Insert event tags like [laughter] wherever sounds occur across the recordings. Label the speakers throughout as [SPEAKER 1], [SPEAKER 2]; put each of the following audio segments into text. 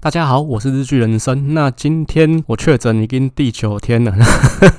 [SPEAKER 1] 大家好，我是日剧人生。那今天我确诊已经第九天了，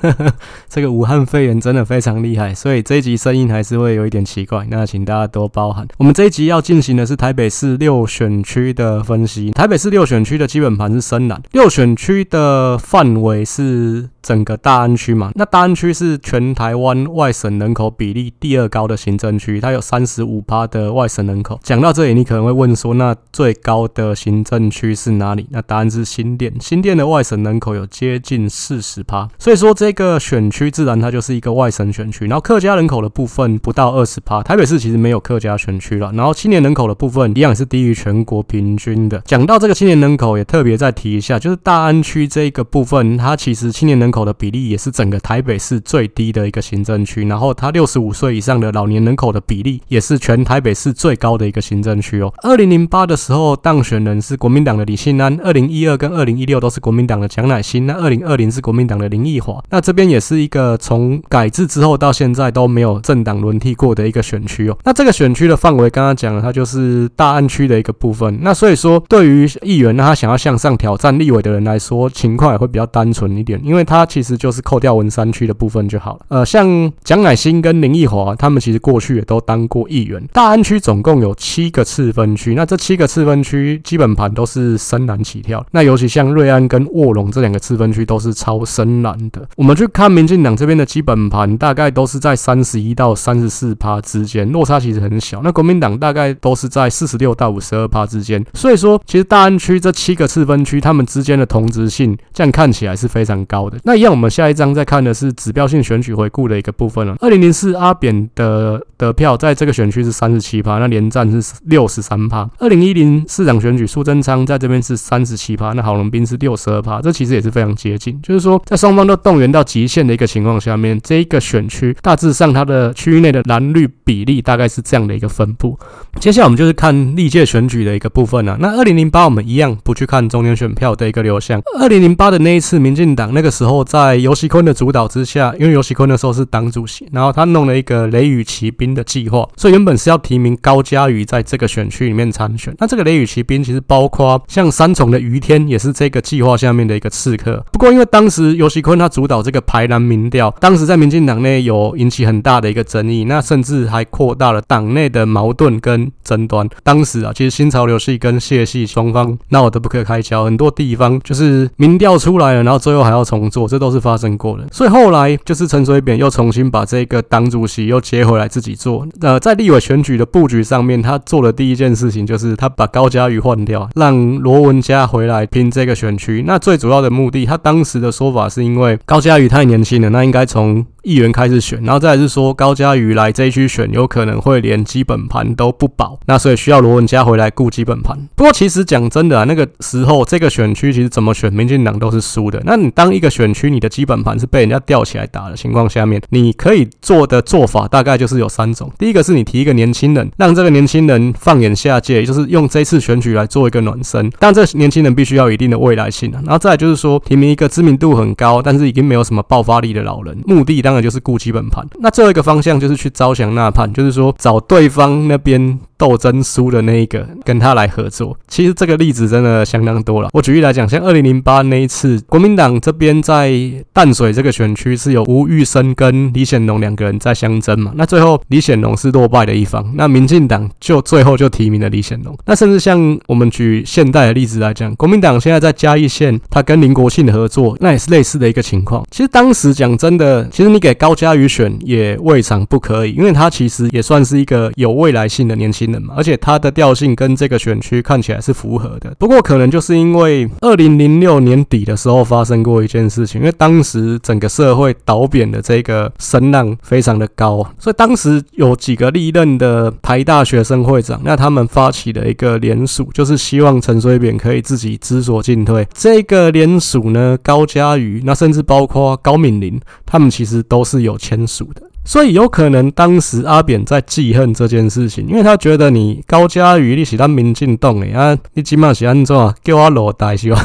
[SPEAKER 1] [laughs] 这个武汉肺炎真的非常厉害，所以这一集声音还是会有一点奇怪，那请大家多包涵。我们这一集要进行的是台北市六选区的分析。台北市六选区的基本盘是深蓝，六选区的范围是整个大安区嘛？那大安区是全台湾外省人口比例第二高的行政区，它有三十五趴的外省人口。讲到这里，你可能会问说，那最高的行政区是哪里？那答案是新店，新店的外省人口有接近四十趴，所以说这个选区自然它就是一个外省选区。然后客家人口的部分不到二十趴，台北市其实没有客家选区了。然后青年人口的部分一样是低于全国平均的。讲到这个青年人口，也特别再提一下，就是大安区这个部分，它其实青年人口的比例也是整个台北市最低的一个行政区。然后它六十五岁以上的老年人口的比例也是全台北市最高的一个行政区哦。二零零八的时候当选人是国民党的李庆安。二零一二跟二零一六都是国民党的蒋乃馨，那二零二零是国民党的林奕华，那这边也是一个从改制之后到现在都没有政党轮替过的一个选区哦。那这个选区的范围刚刚讲了，它就是大安区的一个部分。那所以说，对于议员那他想要向上挑战立委的人来说，情况也会比较单纯一点，因为他其实就是扣掉文山区的部分就好了。呃，像蒋乃馨跟林奕华，他们其实过去也都当过议员。大安区总共有七个次分区，那这七个次分区基本盘都是深蓝。起跳，那尤其像瑞安跟卧龙这两个次分区都是超深蓝的。我们去看民进党这边的基本盘，大概都是在三十一到三十四趴之间，落差其实很小。那国民党大概都是在四十六到五十二趴之间。所以说，其实大安区这七个次分区，他们之间的同质性，这样看起来是非常高的。那一样，我们下一张再看的是指标性选举回顾的一个部分了。二零零四阿扁的得票在这个选区是三十七趴，那连战是六十三趴。二零一零市长选举苏贞昌在这边是三。十七趴，那郝龙斌是六十二趴，这其实也是非常接近。就是说，在双方都动员到极限的一个情况下面，这一个选区大致上它的区域内的蓝绿比例大概是这样的一个分布。接下来我们就是看历届选举的一个部分了。那二零零八我们一样不去看中间选票的一个流向。二零零八的那一次，民进党那个时候在游锡堃的主导之下，因为游锡堃那时候是党主席，然后他弄了一个雷雨骑兵的计划，所以原本是要提名高嘉瑜在这个选区里面参选。那这个雷雨骑兵其实包括像三重。的余天也是这个计划下面的一个刺客。不过，因为当时游锡坤他主导这个排蓝民调，当时在民进党内有引起很大的一个争议，那甚至还扩大了党内的矛盾跟争端。当时啊，其实新潮流系跟谢系双方闹得不可开交，很多地方就是民调出来了，然后最后还要重做，这都是发生过的。所以后来就是陈水扁又重新把这个党主席又接回来自己做。呃，在立委选举的布局上面，他做的第一件事情就是他把高嘉瑜换掉，让罗文嘉。回来拼这个选区，那最主要的目的，他当时的说法是因为高嘉瑜太年轻了，那应该从议员开始选，然后再来是说高嘉瑜来这一区选，有可能会连基本盘都不保，那所以需要罗文嘉回来顾基本盘。不过其实讲真的啊，那个时候这个选区其实怎么选，民进党都是输的。那你当一个选区你的基本盘是被人家吊起来打的情况下面，你可以做的做法大概就是有三种。第一个是你提一个年轻人，让这个年轻人放眼下届，就是用这次选举来做一个暖身，但这年轻人必须要有一定的未来性啊。然后再来就是说提名一个知名度很高，但是已经没有什么爆发力的老人，目的当当然就是顾基本盘。那最后一个方向就是去招降纳叛，就是说找对方那边斗争输的那一个跟他来合作。其实这个例子真的相当多了。我举例来讲，像二零零八那一次，国民党这边在淡水这个选区是有吴玉生跟李显龙两个人在相争嘛。那最后李显龙是落败的一方，那民进党就最后就提名了李显龙。那甚至像我们举现代的例子来讲，国民党现在在嘉义县，他跟林国庆合作，那也是类似的一个情况。其实当时讲真的，其实你给高嘉瑜选也未尝不可以，因为他其实也算是一个有未来性的年轻人嘛，而且他的调性跟这个选区看起来是符合的。不过可能就是因为二零零六年底的时候发生过一件事情，因为当时整个社会倒扁的这个声浪非常的高，所以当时有几个历任的台大学生会长，那他们发起了一个联署，就是希望陈水扁可以自己知所进退。这个联署呢，高嘉瑜，那甚至包括高敏玲，他们其实都是有签署的。所以有可能当时阿扁在记恨这件事情，因为他觉得你高嘉瑜你是咱民进党诶啊，你起码是安怎叫我落台是吧？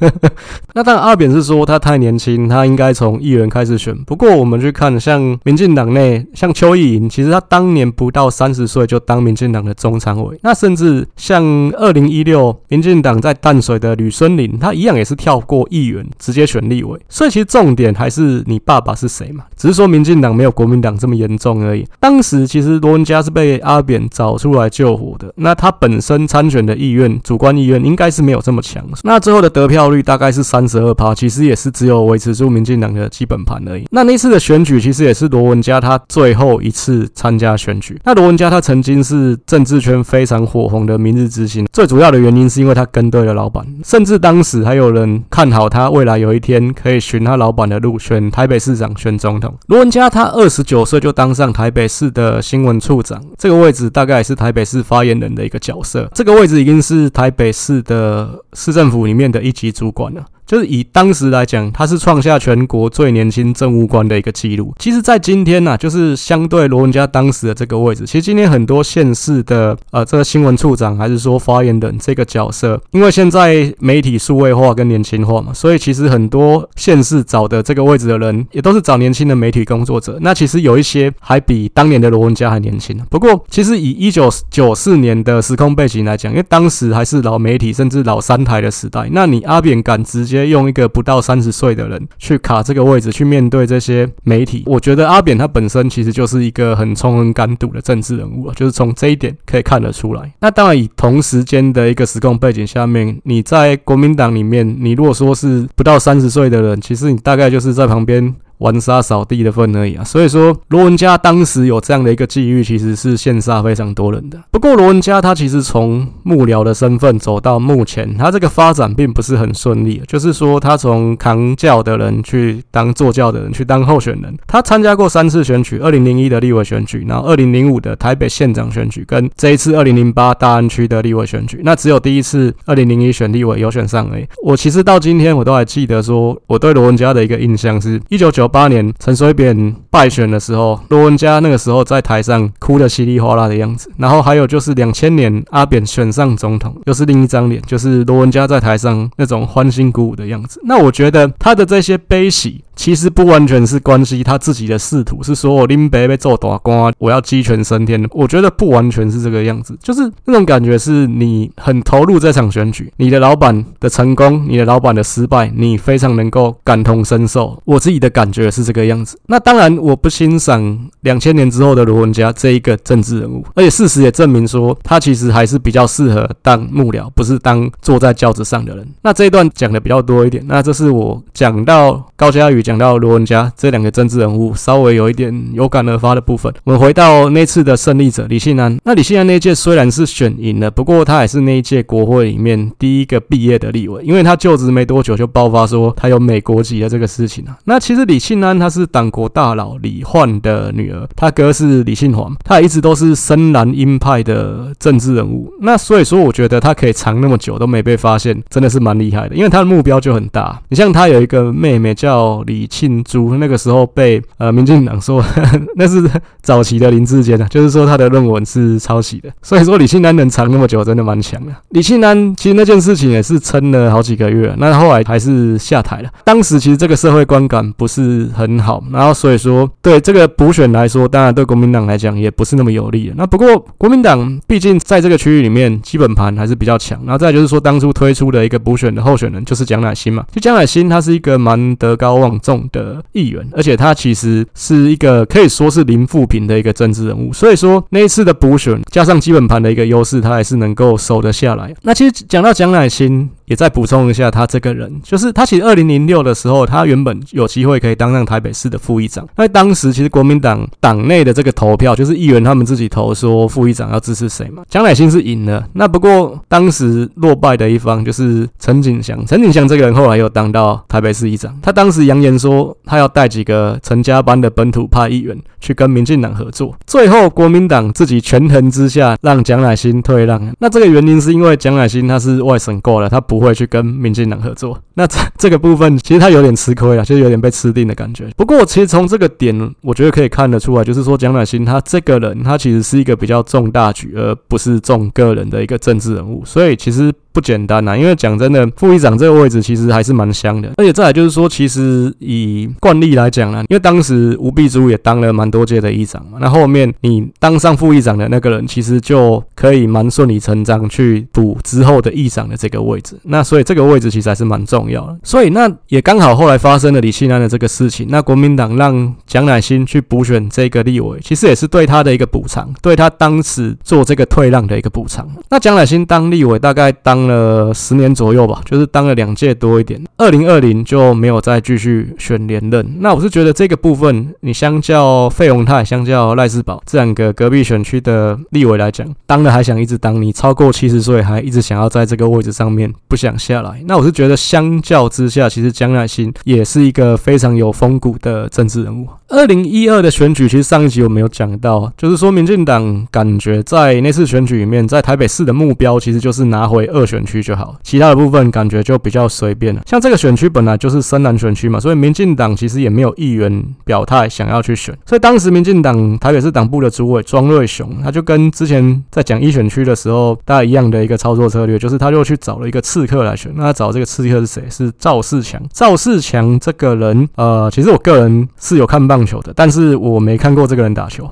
[SPEAKER 1] [laughs] 那当然阿扁是说他太年轻，他应该从议员开始选。不过我们去看像民进党内，像邱意莹，其实他当年不到三十岁就当民进党的中常委。那甚至像二零一六民进党在淡水的吕孙林，他一样也是跳过议员直接选立委。所以其实重点还是你爸爸是谁嘛？只是说民进党没有国民党这么严重而已。当时其实罗文嘉是被阿扁找出来救火的，那他本身参选的意愿、主观意愿应该是没有这么强。那最后的得票率大概是三十二趴，其实也是只有维持住民进党的基本盘而已。那那次的选举其实也是罗文嘉他最后一次参加选举。那罗文嘉他曾经是政治圈非常火红的明日之星，最主要的原因是因为他跟对了老板，甚至当时还有人看好他未来有一天可以循他老板的路选台北市长、选总统。罗文嘉他二十九岁就当上台北市的新闻处长，这个位置大概也是台北市发言人的一个角色。这个位置已经是台北市的市政府里面的一级主管了。就是以当时来讲，他是创下全国最年轻政务官的一个记录。其实，在今天呢、就是相对罗文嘉当时的这个位置，其实今天很多县市的呃这个新闻处长，还是说发言人这个角色，因为现在媒体数位化跟年轻化嘛，所以其实很多县市找的这个位置的人，也都是找年轻的媒体工作者。那其实有一些还比当年的罗文嘉还年轻。不过，其实以一九九四年的时空背景来讲，因为当时还是老媒体甚至老三台的时代，那你阿扁敢直接。用一个不到三十岁的人去卡这个位置，去面对这些媒体，我觉得阿扁他本身其实就是一个很聪明敢赌的政治人物，就是从这一点可以看得出来。那当然，以同时间的一个时空背景下面，你在国民党里面，你如果说是不到三十岁的人，其实你大概就是在旁边。玩沙扫地的份而已啊，所以说罗文嘉当时有这样的一个际遇，其实是羡煞非常多人的。不过罗文嘉他其实从幕僚的身份走到目前，他这个发展并不是很顺利。就是说他从扛轿的人去当坐轿的人，去当候选人。他参加过三次选举：二零零一的立委选举，然后二零零五的台北县长选举，跟这一次二零零八大安区的立委选举。那只有第一次二零零一选立委有选上而已。我其实到今天我都还记得说，我对罗文嘉的一个印象是一九九。八年陈水扁败选的时候，罗文嘉那个时候在台上哭得稀里哗啦的样子。然后还有就是两千年阿扁选上总统，又是另一张脸，就是罗文嘉在台上那种欢欣鼓舞的样子。那我觉得他的这些悲喜。其实不完全是关系他自己的仕途，是说我林北被做大官，我要鸡犬升天。我觉得不完全是这个样子，就是那种感觉是你很投入这场选举，你的老板的成功，你的老板的失败，你非常能够感同身受。我自己的感觉是这个样子。那当然，我不欣赏两千年之后的罗文嘉这一个政治人物，而且事实也证明说，他其实还是比较适合当幕僚，不是当坐在轿子上的人。那这一段讲的比较多一点，那这是我讲到高嘉瑜。讲到罗文佳这两个政治人物，稍微有一点有感而发的部分。我们回到那次的胜利者李庆安，那李庆安那一届虽然是选赢了，不过他也是那一届国会里面第一个毕业的立委，因为他就职没多久就爆发说他有美国籍的这个事情啊。那其实李庆安他是党国大佬李焕的女儿，他哥是李庆煌，他一直都是深蓝鹰派的政治人物。那所以说，我觉得他可以藏那么久都没被发现，真的是蛮厉害的，因为他的目标就很大。你像他有一个妹妹叫李。李庆珠那个时候被呃民进党说呵呵 [laughs] 那是早期的林志坚啊，就是说他的论文是抄袭的，所以说李庆南能藏那么久，真的蛮强的。李庆南其实那件事情也是撑了好几个月，那后来还是下台了。当时其实这个社会观感不是很好，然后所以说对这个补选来说，当然对国民党来讲也不是那么有利的。那不过国民党毕竟在这个区域里面基本盘还是比较强，然后再就是说当初推出的一个补选的候选人就是蒋乃馨嘛，就蒋乃馨他是一个蛮德高望重。的议员，而且他其实是一个可以说是零负评的一个政治人物，所以说那一次的补选加上基本盘的一个优势，他还是能够守得下来。那其实讲到蒋乃馨。也再补充一下，他这个人就是他，其实二零零六的时候，他原本有机会可以当上台北市的副议长。那当时其实国民党党内的这个投票，就是议员他们自己投说副议长要支持谁嘛。蒋乃馨是赢了，那不过当时落败的一方就是陈景祥。陈景祥这个人后来又当到台北市议长，他当时扬言说他要带几个陈家班的本土派议员去跟民进党合作。最后国民党自己权衡之下，让蒋乃馨退让。那这个原因是因为蒋乃馨他是外省过来，他不。不会去跟民进党合作。那这这个部分其实他有点吃亏了，就是有点被吃定的感觉。不过其实从这个点，我觉得可以看得出来，就是说蒋乃馨他这个人，他其实是一个比较重大局，而不是重个人的一个政治人物。所以其实。不简单呐，因为讲真的，副议长这个位置其实还是蛮香的，而且再来就是说，其实以惯例来讲呢，因为当时吴碧珠也当了蛮多届的议长嘛，那后面你当上副议长的那个人，其实就可以蛮顺理成章去补之后的议长的这个位置，那所以这个位置其实还是蛮重要的，所以那也刚好后来发生了李庆安的这个事情，那国民党让蒋乃馨去补选这个立委，其实也是对他的一个补偿，对他当时做这个退让的一个补偿。那蒋乃馨当立委大概当。了十年左右吧，就是当了两届多一点。二零二零就没有再继续选连任。那我是觉得这个部分，你相较费鸿泰、相较赖世宝这两个隔壁选区的立委来讲，当了还想一直当，你超过七十岁还一直想要在这个位置上面不想下来。那我是觉得相较之下，其实江乃馨也是一个非常有风骨的政治人物。二零一二的选举，其实上一集我没有讲到，就是说民进党感觉在那次选举里面，在台北市的目标其实就是拿回二。选区就好，其他的部分感觉就比较随便了。像这个选区本来就是深蓝选区嘛，所以民进党其实也没有议员表态想要去选。所以当时民进党台北市党部的主委庄瑞雄，他就跟之前在讲一选区的时候大家一样的一个操作策略，就是他就去找了一个刺客来选。那他找这个刺客是谁？是赵世强。赵世强这个人，呃，其实我个人是有看棒球的，但是我没看过这个人打球。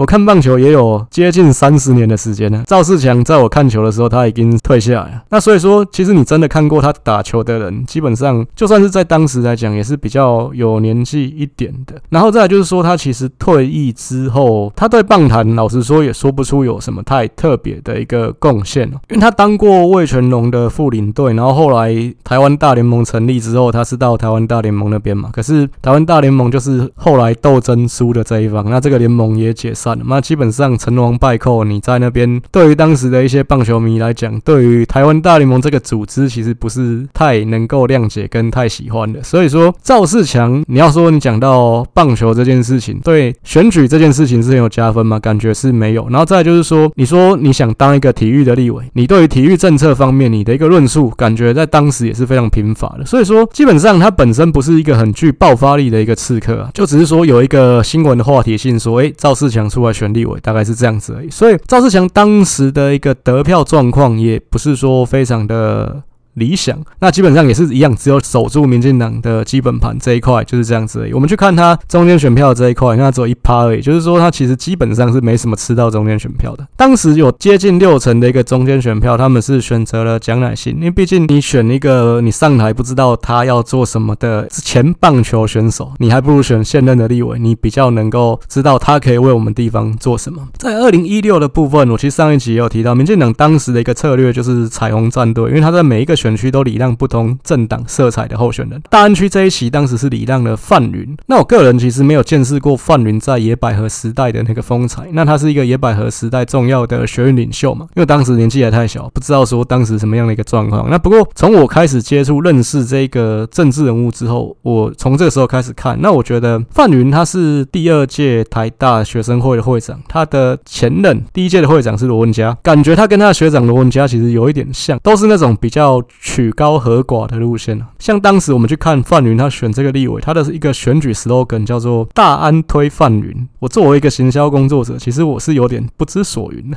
[SPEAKER 1] 我看棒球也有接近三十年的时间了。赵世强在我看球的时候，他已经退下来了。那所以说，其实你真的看过他打球的人，基本上就算是在当时来讲，也是比较有年纪一点的。然后再来就是说，他其实退役之后，他对棒坛老实说也说不出有什么太特别的一个贡献。因为他当过魏全龙的副领队，然后后来台湾大联盟成立之后，他是到台湾大联盟那边嘛。可是台湾大联盟就是后来斗争输的这一方，那这个联盟也解散。那基本上成王败寇，你在那边对于当时的一些棒球迷来讲，对于台湾大联盟这个组织，其实不是太能够谅解跟太喜欢的。所以说赵世强，你要说你讲到棒球这件事情，对选举这件事情是有加分吗？感觉是没有。然后再就是说，你说你想当一个体育的立委，你对于体育政策方面，你的一个论述，感觉在当时也是非常贫乏的。所以说，基本上他本身不是一个很具爆发力的一个刺客啊，就只是说有一个新闻的话题性，说诶赵世强出。来选立委大概是这样子而已，所以赵世强当时的一个得票状况也不是说非常的。理想，那基本上也是一样，只有守住民进党的基本盘这一块就是这样子而已。我们去看他中间选票这一块，那只有一趴而已，就是说他其实基本上是没什么吃到中间选票的。当时有接近六成的一个中间选票，他们是选择了蒋乃馨，因为毕竟你选一个你上台不知道他要做什么的前棒球选手，你还不如选现任的立委，你比较能够知道他可以为我们地方做什么。在二零一六的部分，我其实上一集也有提到，民进党当时的一个策略就是彩虹战队，因为他在每一个选区都礼让不同政党色彩的候选人。大安区这一期当时是礼让了范云。那我个人其实没有见识过范云在野百合时代的那个风采。那他是一个野百合时代重要的学运领袖嘛？因为当时年纪还太小，不知道说当时什么样的一个状况。那不过从我开始接触认识这个政治人物之后，我从这个时候开始看，那我觉得范云他是第二届台大学生会的会长，他的前任第一届的会长是罗文佳，感觉他跟他的学长罗文佳其实有一点像，都是那种比较曲。高和寡的路线，像当时我们去看范云，他选这个立委，他的一个选举 slogan 叫做“大安推范云”。我作为一个行销工作者，其实我是有点不知所云的，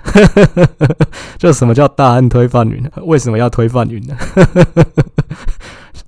[SPEAKER 1] [laughs] 就什么叫“大安推范云”？为什么要推范云呢？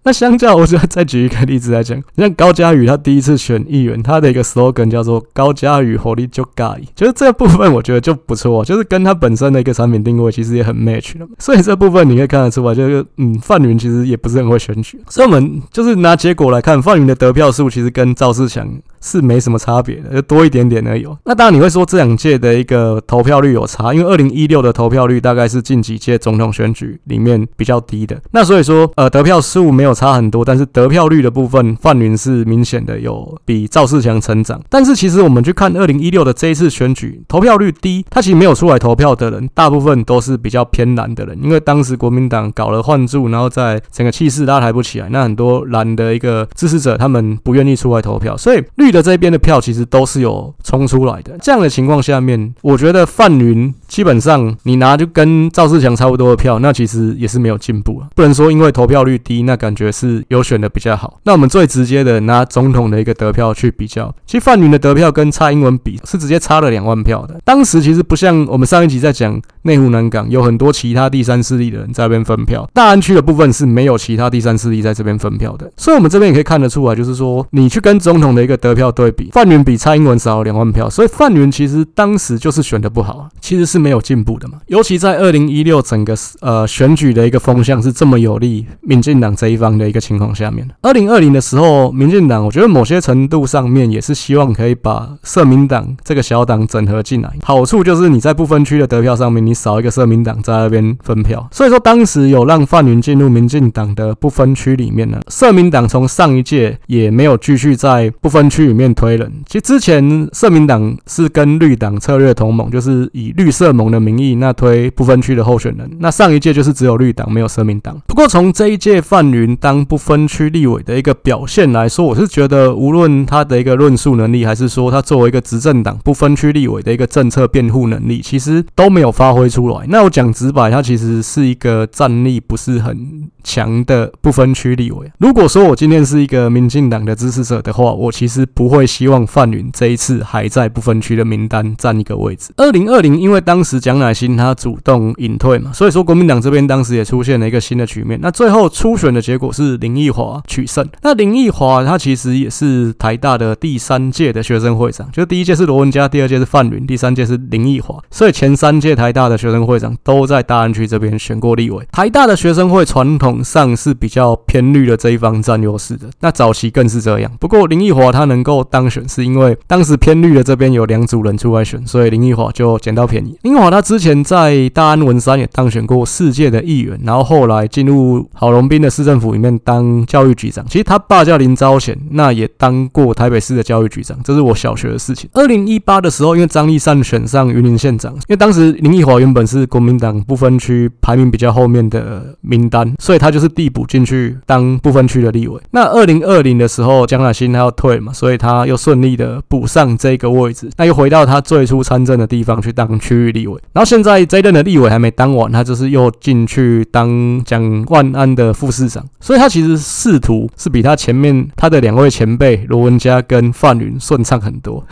[SPEAKER 1] 那相较，我就再举一个例子来讲，你像高嘉宇他第一次选议员，他的一个 slogan 叫做“高嘉宇火力就盖”，就是这部分我觉得就不错，就是跟他本身的一个产品定位其实也很 match 的。所以这部分你可以看得出来，就是嗯，范云其实也不是很会选举，所以我们就是拿结果来看，范云的得票数其实跟赵世强是没什么差别的，就多一点点而已。那当然你会说这两届的一个投票率有差，因为二零一六的投票率大概是近几届总统选举里面比较低的，那所以说呃得票数没有。差很多，但是得票率的部分，范云是明显的有比赵世强成长。但是其实我们去看二零一六的这一次选举，投票率低，他其实没有出来投票的人，大部分都是比较偏蓝的人，因为当时国民党搞了换柱，然后在整个气势拉抬不起来，那很多蓝的一个支持者他们不愿意出来投票，所以绿这边的票其实都是有冲出来的。这样的情况下面，我觉得范云基本上你拿就跟赵世强差不多的票，那其实也是没有进步啊。不能说因为投票率低，那感觉是有选的比较好。那我们最直接的拿总统的一个得票去比较，其实范云的得票跟蔡英文比是直接差了两万票的。当时其实不像我们上一集在讲内湖南港有很多其他第三势力的人在那边分票，大安区的部分是没有其他第三势力在这边分票的。所以我们这边也可以看得出来，就是说你去跟总统的一个得票对比，范云比蔡英文少了两万票，所以范云其实当时就是选的不好，其实是没有进步的嘛。尤其在二零一六整个呃选举的一个风向是这么有利民进党这一方的一个情况下面，二零二零的时候，民进党我觉得某些程度上面也是希望可以把社民党这个小党整合进来，好处就是你在不分区的得票上面，你少一个社民党在那边分票，所以说当时有让范云进入民进党的不分区里面呢。社民党从上一届也没有继续在不分区里面推人，其实之前社民党是跟绿党策略同盟，就是以绿色盟的名义那推不分区的候选人，那上一届就是只有绿党没有社民党。不过从这一届范云当不分区立委的一个表现来说，我是觉得无论他的一个论述能力，还是说他作为一个执政党不分区立委的一个政策辩护能力，其实都没有发挥出来。那我讲直白，他其实是一个战力不是很强的不分区立委。如果说我今天是一个民进党的支持者的话，我其实不会希望范云这一次还在不分区的名单占一个位置。二零二零，因为当当时蒋乃新他主动隐退嘛，所以说国民党这边当时也出现了一个新的局面。那最后初选的结果是林奕华取胜。那林奕华他其实也是台大的第三届的学生会长，就第一届是罗文嘉，第二届是范云，第三届是林奕华。所以前三届台大的学生会长都在大安区这边选过立委。台大的学生会传统上是比较偏绿的这一方占优势的，那早期更是这样。不过林奕华他能够当选，是因为当时偏绿的这边有两组人出来选，所以林奕华就捡到便宜。林华他之前在大安文山也当选过世界的议员，然后后来进入郝龙斌的市政府里面当教育局长。其实他爸叫林昭贤，那也当过台北市的教育局长，这是我小学的事情。二零一八的时候，因为张丽善选上云林县长，因为当时林奕华原本是国民党不分区排名比较后面的名单，所以他就是递补进去当不分区的立委。那二零二零的时候，蒋乃新他要退嘛，所以他又顺利的补上这个位置，那又回到他最初参政的地方去当区域立委。然后现在这一任的立委还没当完，他就是又进去当蒋万安的副市长，所以他其实仕途是比他前面他的两位前辈罗文嘉跟范云顺畅很多。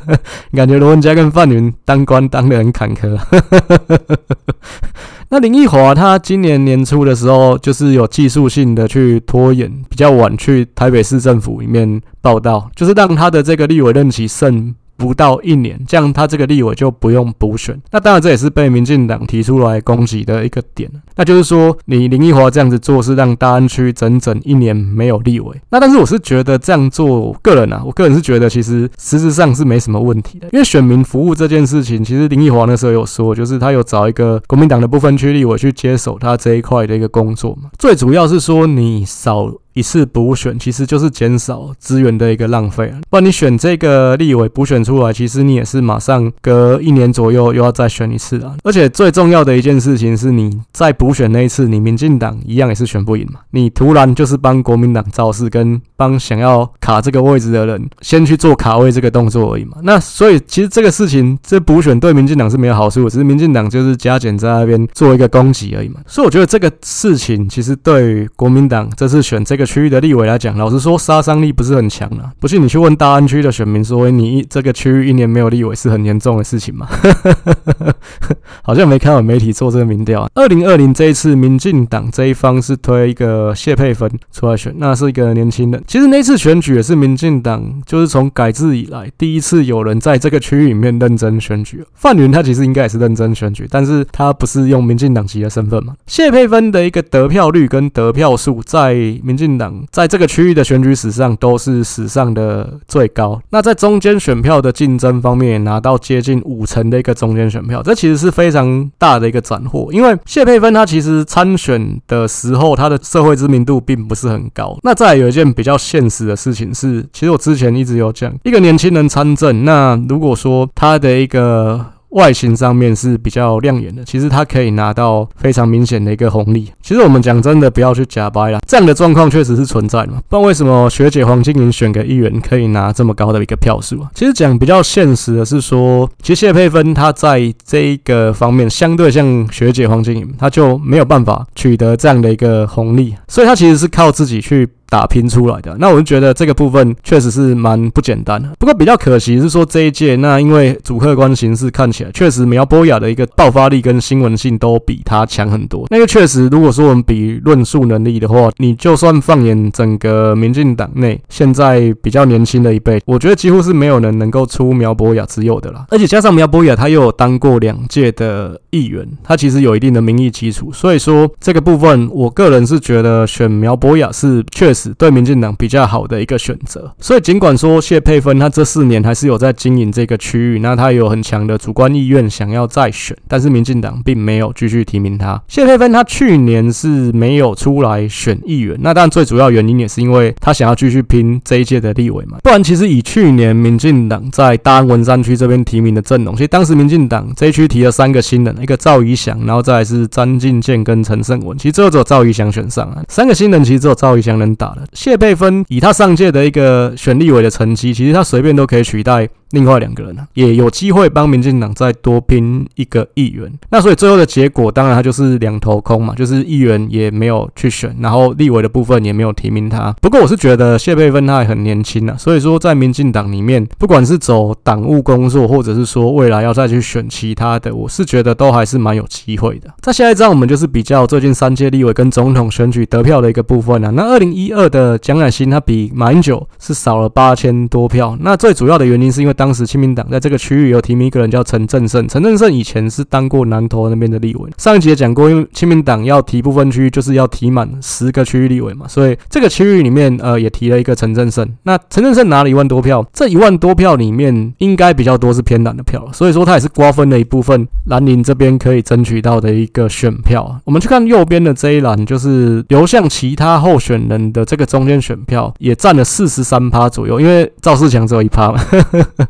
[SPEAKER 1] [laughs] 感觉罗文嘉跟范云当官当得很坎坷。[laughs] 那林奕华他今年年初的时候，就是有技术性的去拖延，比较晚去台北市政府里面报道，就是让他的这个立委任期剩不到一年，这样他这个立委就不用补选。那当然这也是被民进党提出来攻击的一个点。那就是说，你林奕华这样子做是让大安区整整一年没有立委。那但是我是觉得这样做，个人啊，我个人是觉得其实实质上是没什么问题的。因为选民服务这件事情，其实林奕华那时候有说，就是他有找一个国民党的不分区立委去接手他这一块的一个工作嘛。最主要是说你少。一次补选其实就是减少资源的一个浪费啊，不然你选这个立委补选出来，其实你也是马上隔一年左右又要再选一次啊。而且最重要的一件事情是，你在补选那一次，你民进党一样也是选不赢嘛。你突然就是帮国民党造势，跟帮想要卡这个位置的人先去做卡位这个动作而已嘛。那所以其实这个事情，这补选对民进党是没有好处，只是民进党就是加减在那边做一个攻击而已嘛。所以我觉得这个事情其实对于国民党这次选这个。区域的立委来讲，老实说杀伤力不是很强啊。不信你去问大安区的选民说，你这个区域一年没有立委是很严重的事情吗？[laughs] 好像没看到媒体做这个民调啊。二零二零这一次，民进党这一方是推一个谢佩芬出来选，那是一个年轻人。其实那次选举也是民进党就是从改制以来第一次有人在这个区域里面认真选举。范云他其实应该也是认真选举，但是他不是用民进党籍的身份嘛。谢佩芬的一个得票率跟得票数在民进党在这个区域的选举史上都是史上的最高。那在中间选票的竞争方面，也拿到接近五成的一个中间选票，这其实是非常大的一个斩获。因为谢佩芬他其实参选的时候，他的社会知名度并不是很高。那再有一件比较现实的事情是，其实我之前一直有讲，一个年轻人参政，那如果说他的一个外形上面是比较亮眼的，其实他可以拿到非常明显的一个红利。其实我们讲真的，不要去假掰啦，这样的状况确实是存在的嘛。不然为什么学姐黄金莹选个议员可以拿这么高的一个票数啊？其实讲比较现实的是说，其实谢佩芬她在这一个方面相对像学姐黄金莹，她就没有办法取得这样的一个红利，所以她其实是靠自己去。打拼出来的，那我就觉得这个部分确实是蛮不简单的。不过比较可惜是说这一届，那因为主客观形势看起来，确实苗博雅的一个爆发力跟新闻性都比他强很多。那个确实，如果说我们比论述能力的话，你就算放眼整个民进党内，现在比较年轻的一辈，我觉得几乎是没有人能够出苗博雅之右的啦。而且加上苗博雅他又有当过两届的议员，他其实有一定的民意基础，所以说这个部分，我个人是觉得选苗博雅是确。对民进党比较好的一个选择，所以尽管说谢佩芬他这四年还是有在经营这个区域，那他有很强的主观意愿想要再选，但是民进党并没有继续提名他。谢佩芬他去年是没有出来选议员，那当然最主要原因也是因为他想要继续拼这一届的立委嘛，不然其实以去年民进党在大安文山区这边提名的阵容，其实当时民进党这一区提了三个新人，一个赵怡翔，然后再是詹进健跟陈胜文，其实最后只有赵怡翔选上啊，三个新人其实只有赵怡翔能打。谢贝芬以他上届的一个选立委的成绩，其实他随便都可以取代。另外两个人呢，也有机会帮民进党再多拼一个议员。那所以最后的结果，当然他就是两头空嘛，就是议员也没有去选，然后立委的部分也没有提名他。不过我是觉得谢佩芬他还很年轻啊，所以说在民进党里面，不管是走党务工作，或者是说未来要再去选其他的，我是觉得都还是蛮有机会的。在下一张，我们就是比较最近三届立委跟总统选举得票的一个部分啊。那二零一二的蒋乃馨，他比马英九是少了八千多票。那最主要的原因是因为。当时亲民党在这个区域有提名一个人叫陈正胜，陈正胜以前是当过南投那边的立委。上一集也讲过，因为亲民党要提部分区域，就是要提满十个区域立委嘛，所以这个区域里面呃也提了一个陈正胜。那陈正胜拿了一万多票，这一万多票里面应该比较多是偏蓝的票，所以说他也是瓜分了一部分蓝营这边可以争取到的一个选票。我们去看右边的这一栏，就是流向其他候选人的这个中间选票，也占了四十三趴左右，因为赵世强只有一趴嘛。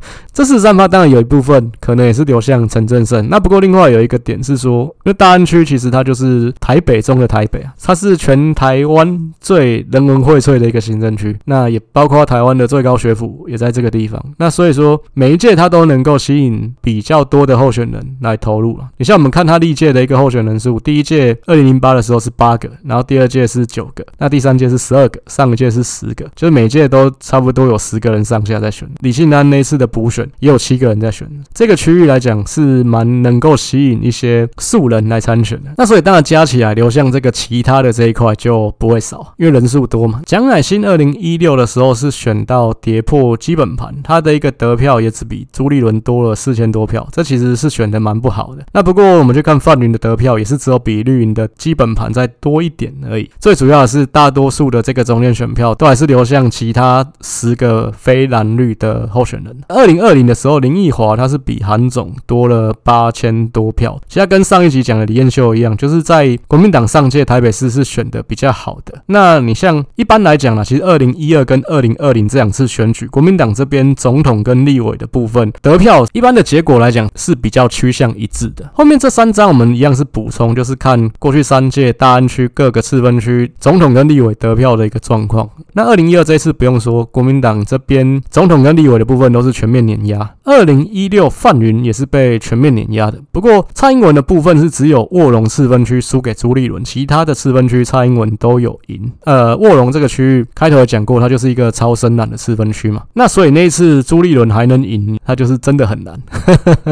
[SPEAKER 1] [laughs] 这四三趴当然有一部分可能也是流向陈振胜。那不过另外有一个点是说，因为大安区其实它就是台北中的台北啊，它是全台湾最人文荟萃的一个行政区，那也包括台湾的最高学府也在这个地方。那所以说每一届它都能够吸引比较多的候选人来投入了。你像我们看它历届的一个候选人数，第一届二零零八的时候是八个，然后第二届是九个，那第三届是十二个，上一届是十个，就是每届都差不多有十个人上下在选。李庆安那次的补选。也有七个人在选，这个区域来讲是蛮能够吸引一些素人来参选的。那所以当然加起来流向这个其他的这一块就不会少，因为人数多嘛。蒋乃馨二零一六的时候是选到跌破基本盘，他的一个得票也只比朱立伦多了四千多票，这其实是选的蛮不好的。那不过我们去看范云的得票，也是只有比绿营的基本盘再多一点而已。最主要的是大多数的这个中间选票都还是流向其他十个非蓝绿的候选人。二零二零的时候，林奕华他是比韩总多了八千多票。其实跟上一集讲的李彦秀一样，就是在国民党上届台北市是选的比较好的。那你像一般来讲呢，其实二零一二跟二零二零这两次选举，国民党这边总统跟立委的部分得票，一般的结果来讲是比较趋向一致的。后面这三张我们一样是补充，就是看过去三届大安区各个次分区总统跟立委得票的一个状况。那二零一二这次不用说，国民党这边总统跟立委的部分都是全全面碾压。二零一六范云也是被全面碾压的，不过蔡英文的部分是只有卧龙次分区输给朱立伦，其他的次分区蔡英文都有赢。呃，卧龙这个区域开头也讲过，它就是一个超深蓝的次分区嘛，那所以那一次朱立伦还能赢，他就是真的很难。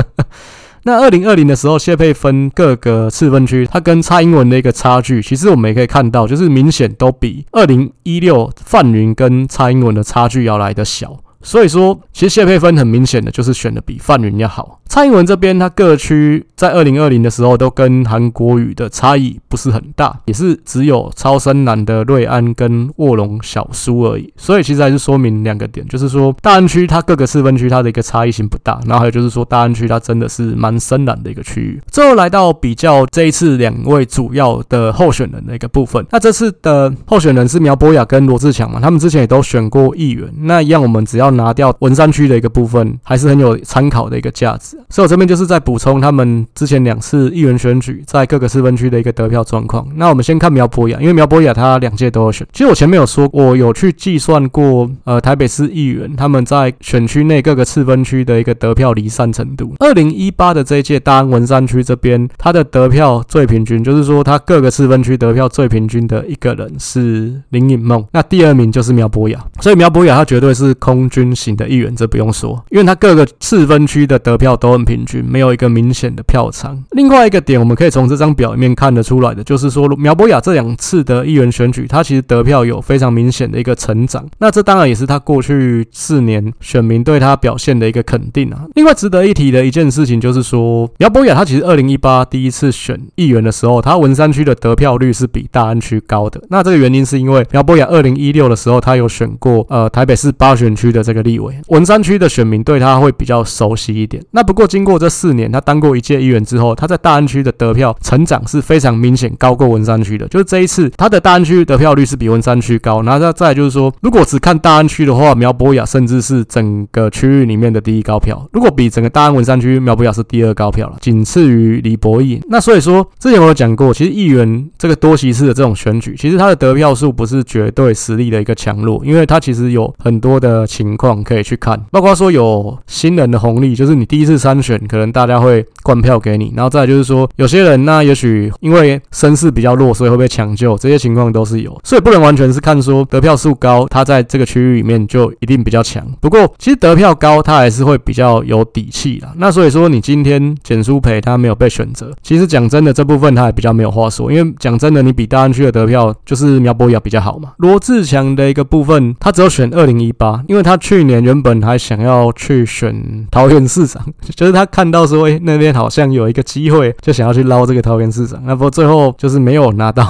[SPEAKER 1] [laughs] 那二零二零的时候，谢佩芬各个次分区，它跟蔡英文的一个差距，其实我们也可以看到，就是明显都比二零一六范云跟蔡英文的差距要来得小。所以说，其实谢佩芬很明显的就是选的比范云要好。蔡英文这边，他各区在二零二零的时候都跟韩国瑜的差异不是很大，也是只有超深蓝的瑞安跟卧龙小输而已。所以其实还是说明两个点，就是说大安区它各个四分区它的一个差异性不大，然后还有就是说大安区它真的是蛮深蓝的一个区域。最后来到比较这一次两位主要的候选人的一个部分，那这次的候选人是苗博雅跟罗志强嘛，他们之前也都选过议员，那一样我们只要拿掉文山区的一个部分，还是很有参考的一个价值。所以我这边就是在补充他们之前两次议员选举在各个次分区的一个得票状况。那我们先看苗博雅，因为苗博雅他两届都有选。其实我前面有说，我有去计算过，呃，台北市议员他们在选区内各个次分区的一个得票离散程度。二零一八的这一届大安文山区这边，他的得票最平均，就是说他各个次分区得票最平均的一个人是林颖梦，那第二名就是苗博雅。所以苗博雅他绝对是空军型的议员，这不用说，因为他各个次分区的得票都很平均，没有一个明显的票仓。另外一个点，我们可以从这张表里面看得出来的，就是说苗博雅这两次的议员选举，他其实得票有非常明显的一个成长。那这当然也是他过去四年选民对他表现的一个肯定啊。另外值得一提的一件事情就是说，苗博雅他其实二零一八第一次选议员的时候，他文山区的得票率是比大安区高的。那这个原因是因为苗博雅二零一六的时候，他有选过呃台北市八选区的这个立委，文山区的选民对他会比较熟悉一点。那不过经过这四年，他当过一届议员之后，他在大安区的得票成长是非常明显高过文山区的。就是这一次他的大安区得票率是比文山区高。然后再再就是说，如果只看大安区的话，苗博雅甚至是整个区域里面的第一高票。如果比整个大安文山区，苗博雅是第二高票了，仅次于李博毅。那所以说，之前我有讲过，其实议员这个多席次的这种选举，其实他的得票数不是绝对实力的一个强弱，因为他其实有很多的情况可以去看，包括说有新人的红利，就是你第一次三选，可能大家会灌票给你，然后再就是说，有些人那也许因为声势比较弱，所以会被抢救，这些情况都是有，所以不能完全是看说得票数高，他在这个区域里面就一定比较强。不过其实得票高，他还是会比较有底气啦。那所以说，你今天简书培他没有被选择，其实讲真的，这部分他也比较没有话说，因为讲真的，你比大安区的得票就是苗博雅比较好嘛。罗志强的一个部分，他只有选二零一八，因为他去年原本还想要去选桃园市长，就是他看到说，哎，那边好像有一个机会，就想要去捞这个桃园市长，那不过最后就是没有拿到。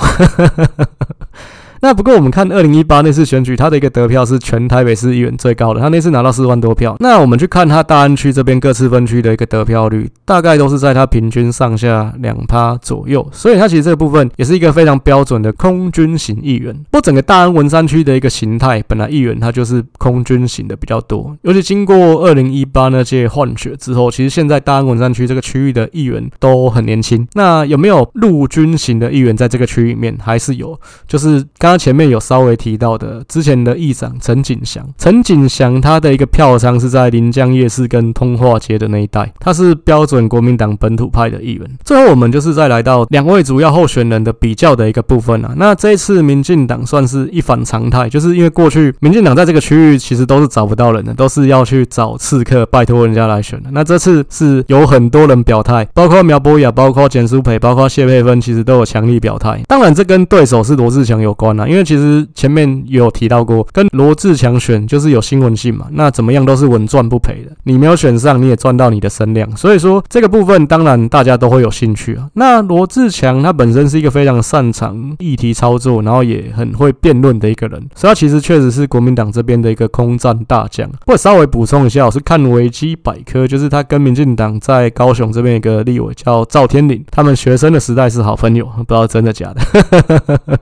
[SPEAKER 1] 那不过我们看二零一八那次选举，他的一个得票是全台北市议员最高的，他那次拿到四万多票。那我们去看他大安区这边各次分区的一个得票率，大概都是在他平均上下两趴左右，所以他其实这个部分也是一个非常标准的空军型议员。不过整个大安文山区的一个形态，本来议员他就是空军型的比较多，尤其经过二零一八那届换血之后，其实现在大安文山区这个区域的议员都很年轻。那有没有陆军型的议员在这个区域里面？还是有，就是。刚刚前面有稍微提到的，之前的议长陈景祥，陈景祥他的一个票仓是在临江夜市跟通化街的那一带，他是标准国民党本土派的议员。最后我们就是再来到两位主要候选人的比较的一个部分啊。那这次民进党算是一反常态，就是因为过去民进党在这个区域其实都是找不到人的，都是要去找刺客，拜托人家来选的。那这次是有很多人表态，包括苗博雅，包括简淑培，包括谢佩芬，其实都有强力表态。当然，这跟对手是罗志强有关。因为其实前面有提到过，跟罗志强选就是有新闻性嘛，那怎么样都是稳赚不赔的。你没有选上，你也赚到你的声量，所以说这个部分当然大家都会有兴趣啊。那罗志强他本身是一个非常擅长议题操作，然后也很会辩论的一个人，所以他其实确实是国民党这边的一个空战大将。不过稍微补充一下，我是看维基百科，就是他跟民进党在高雄这边一个立委叫赵天麟，他们学生的时代是好朋友，不知道真的假的。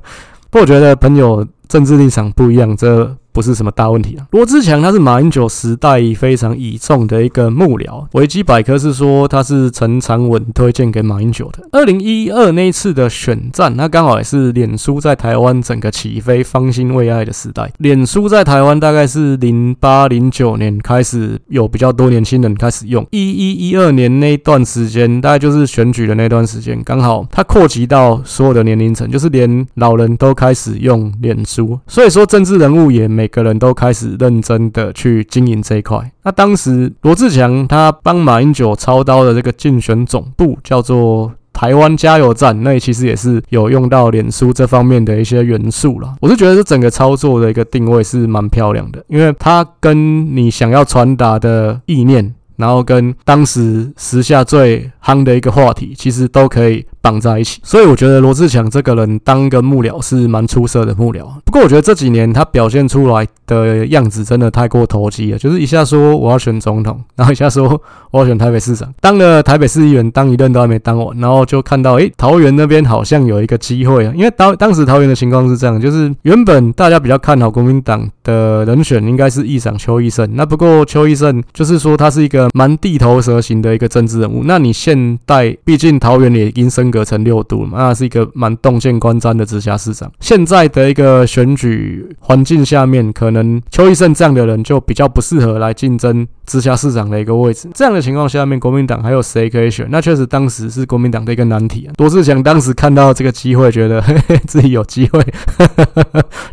[SPEAKER 1] 不过我觉得朋友政治立场不一样，这。不是什么大问题啊。罗志强他是马英九时代非常倚重的一个幕僚，维基百科是说他是陈长文推荐给马英九的。二零一二那一次的选战，他刚好也是脸书在台湾整个起飞、方兴未艾的时代。脸书在台湾大概是零八零九年开始有比较多年轻人开始用，一一一二年那段时间，大概就是选举的那段时间，刚好他扩及到所有的年龄层，就是连老人都开始用脸书，所以说政治人物也没。每个人都开始认真的去经营这一块。那当时罗志强他帮马英九操刀的这个竞选总部叫做台湾加油站，那其实也是有用到脸书这方面的一些元素啦。我是觉得这整个操作的一个定位是蛮漂亮的，因为它跟你想要传达的意念，然后跟当时时下最夯的一个话题，其实都可以。绑在一起。所以我觉得罗志祥这个人当个幕僚是蛮出色的幕僚。不过我觉得这几年他表现出来的样子真的太过投机了，就是一下说我要选总统，[laughs] 然后一下说我要选台北市长，当了台北市议员当一任都还没当完，然后就看到诶桃园那边好像有一个机会啊，因为当当时桃园的情况是这样，就是原本大家比较看好国民党的人选应该是议长邱奕胜，那不过邱奕胜就是说他是一个蛮地头蛇型的一个政治人物，那你现代毕竟桃园也已经升格成六都了嘛，那是一个蛮动见观瞻的直辖市长，现在的一个选举环境下面，可能邱奕胜这样的人就比较不适合来竞争直辖市长的一个位置。这样的情况下面，国民党还有谁可以选？那确实当时是国民党的一个难题啊。罗志祥当时看到这个机会，觉得自己有机会，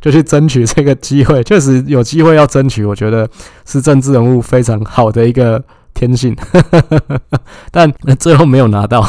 [SPEAKER 1] 就去争取这个机会。确实有机会要争取，我觉得是政治人物非常好的一个天性，[laughs] 但最后没有拿到。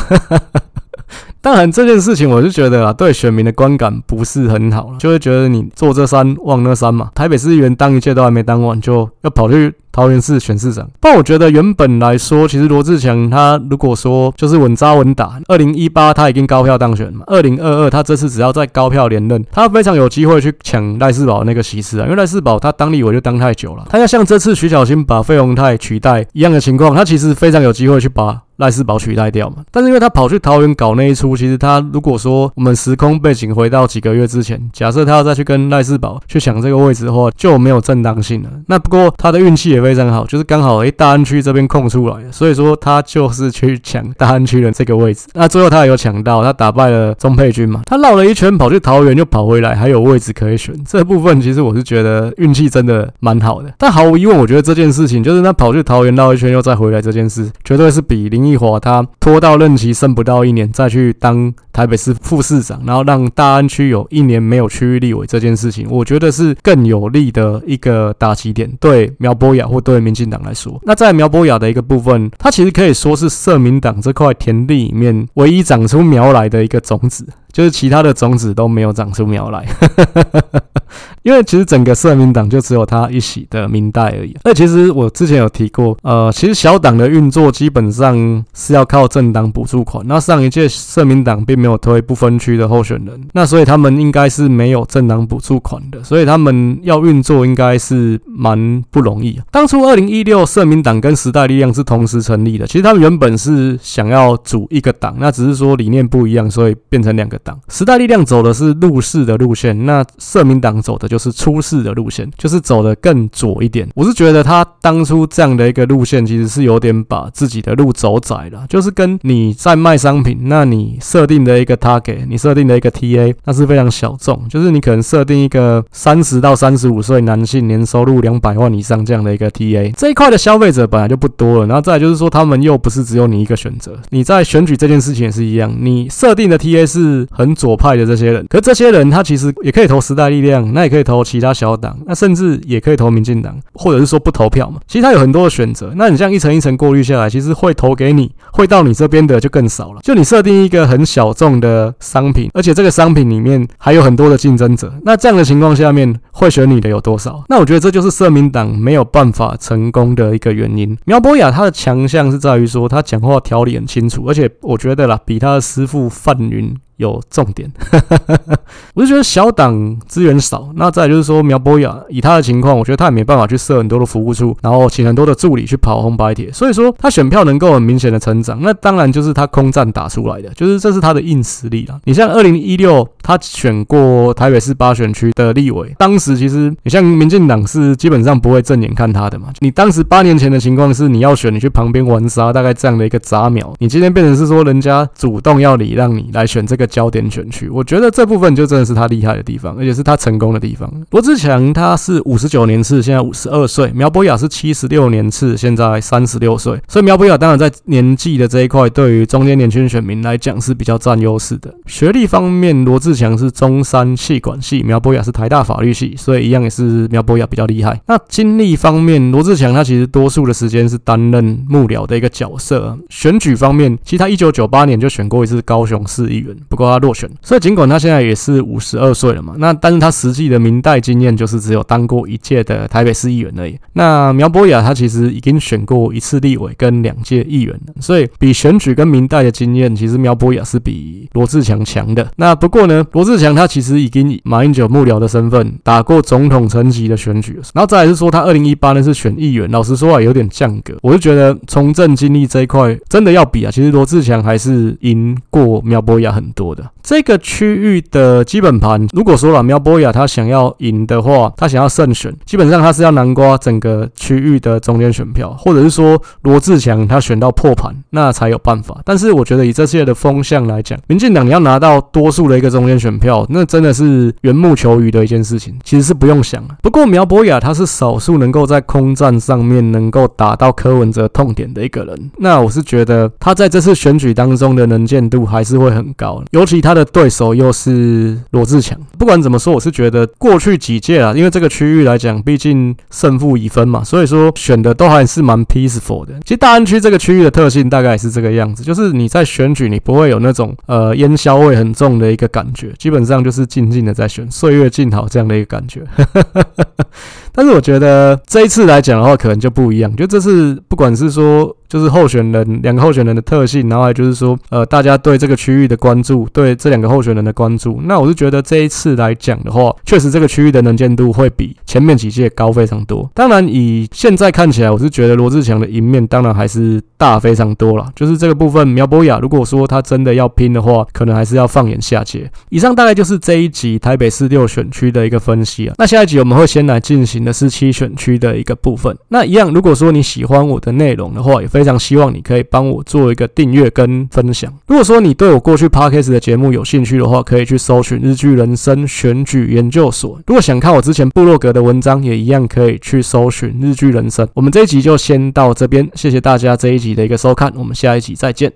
[SPEAKER 1] 当然，这件事情我就觉得啊，对选民的观感不是很好了，就会觉得你坐这山望那山嘛。台北市议员当一切都还没当完，就要跑去桃园市选市长。但我觉得原本来说，其实罗志强他如果说就是稳扎稳打，二零一八他已经高票当选嘛，二零二二他这次只要再高票连任，他非常有机会去抢赖世宝那个席次啊。因为赖世宝他当立委就当太久了，他要像这次徐巧芯把费鸿泰取代一样的情况，他其实非常有机会去把。赖世宝取代掉嘛？但是因为他跑去桃园搞那一出，其实他如果说我们时空背景回到几个月之前，假设他要再去跟赖世宝去抢这个位置的话，就没有正当性了。那不过他的运气也非常好，就是刚好诶、欸、大安区这边空出来，所以说他就是去抢大安区的这个位置。那最后他也有抢到，他打败了钟沛君嘛。他绕了一圈跑去桃园又跑回来，还有位置可以选。这部分其实我是觉得运气真的蛮好的。但毫无疑问，我觉得这件事情就是他跑去桃园绕一圈又再回来这件事，绝对是比。林奕华他拖到任期剩不到一年，再去当台北市副市长，然后让大安区有一年没有区域立委这件事情，我觉得是更有利的一个打击点，对苗博雅或对民进党来说。那在苗博雅的一个部分，它其实可以说是社民党这块田地里面唯一长出苗来的一个种子。就是其他的种子都没有长出苗来，[laughs] 因为其实整个社民党就只有他一席的民代而已。那其实我之前有提过，呃，其实小党的运作基本上是要靠政党补助款。那上一届社民党并没有推不分区的候选人，那所以他们应该是没有政党补助款的，所以他们要运作应该是蛮不容易。当初二零一六社民党跟时代力量是同时成立的，其实他们原本是想要组一个党，那只是说理念不一样，所以变成两个。党时代力量走的是入世的路线，那社民党走的就是出世的路线，就是走的更左一点。我是觉得他当初这样的一个路线，其实是有点把自己的路走窄了。就是跟你在卖商品，那你设定的一个 target，你设定的一个 TA，那是非常小众。就是你可能设定一个三十到三十五岁男性，年收入两百万以上这样的一个 TA，这一块的消费者本来就不多了。然后再来就是说，他们又不是只有你一个选择。你在选举这件事情也是一样，你设定的 TA 是。很左派的这些人，可这些人他其实也可以投时代力量，那也可以投其他小党，那甚至也可以投民进党，或者是说不投票嘛。其实他有很多的选择。那你这样一层一层过滤下来，其实会投给你会到你这边的就更少了。就你设定一个很小众的商品，而且这个商品里面还有很多的竞争者，那这样的情况下面会选你的有多少？那我觉得这就是社民党没有办法成功的一个原因。苗博雅他的强项是在于说他讲话条理很清楚，而且我觉得啦，比他的师父范云。有重点，[laughs] 我就觉得小党资源少，那再就是说苗博雅以他的情况，我觉得他也没办法去设很多的服务处，然后请很多的助理去跑红白帖，所以说他选票能够很明显的成长，那当然就是他空战打出来的，就是这是他的硬实力啊。你像二零一六他选过台北市八选区的立委，当时其实你像民进党是基本上不会正眼看他的嘛，你当时八年前的情况是你要选，你去旁边玩沙，大概这样的一个杂苗，你今天变成是说人家主动要礼让你来选这个。焦点选区，我觉得这部分就真的是他厉害的地方，而且是他成功的地方。罗志强他是五十九年次，现在五十二岁；苗博雅是七十六年次，现在三十六岁。所以苗博雅当然在年纪的这一块，对于中间年轻选民来讲是比较占优势的。学历方面，罗志强是中山企管系，苗博雅是台大法律系，所以一样也是苗博雅比较厉害。那经历方面，罗志强他其实多数的时间是担任幕僚的一个角色。选举方面，其实他一九九八年就选过一次高雄市议员。不过他落选。所以尽管他现在也是五十二岁了嘛，那但是他实际的民代经验就是只有当过一届的台北市议员而已。那苗博雅他其实已经选过一次立委跟两届议员了，所以比选举跟民代的经验，其实苗博雅是比罗志强强的。那不过呢，罗志强他其实已经以马英九幕僚的身份打过总统层级的选举，然后再来是说他二零一八呢是选议员，老实说啊有点降格。我就觉得从政经历这一块真的要比啊，其实罗志强还是赢过苗博雅很多多的。这个区域的基本盘，如果说了苗博雅他想要赢的话，他想要胜选，基本上他是要南瓜整个区域的中间选票，或者是说罗志强他选到破盘，那才有办法。但是我觉得以这些的风向来讲，民进党你要拿到多数的一个中间选票，那真的是缘木求鱼的一件事情，其实是不用想。不过苗博雅他是少数能够在空战上面能够打到柯文哲痛点的一个人，那我是觉得他在这次选举当中的能见度还是会很高，尤其他。的对手又是罗志强，不管怎么说，我是觉得过去几届啊，因为这个区域来讲，毕竟胜负已分嘛，所以说选的都还是蛮 peaceful 的。其实大安区这个区域的特性大概也是这个样子，就是你在选举，你不会有那种呃烟硝味很重的一个感觉，基本上就是静静的在选，岁月静好这样的一个感觉。但是我觉得这一次来讲的话，可能就不一样，就这次不管是说。就是候选人两个候选人的特性，然后还就是说，呃，大家对这个区域的关注，对这两个候选人的关注。那我是觉得这一次来讲的话，确实这个区域的能见度会比前面几届高非常多。当然，以现在看起来，我是觉得罗志强的赢面当然还是大非常多了。就是这个部分，苗博雅如果说他真的要拼的话，可能还是要放眼下届。以上大概就是这一集台北市六选区的一个分析啊。那下一集我们会先来进行的是七选区的一个部分。那一样，如果说你喜欢我的内容的话，也非常希望你可以帮我做一个订阅跟分享。如果说你对我过去 Podcast 的节目有兴趣的话，可以去搜寻日剧人生选举研究所。如果想看我之前部落格的文章，也一样可以去搜寻日剧人生。我们这一集就先到这边，谢谢大家这一集的一个收看，我们下一集再见。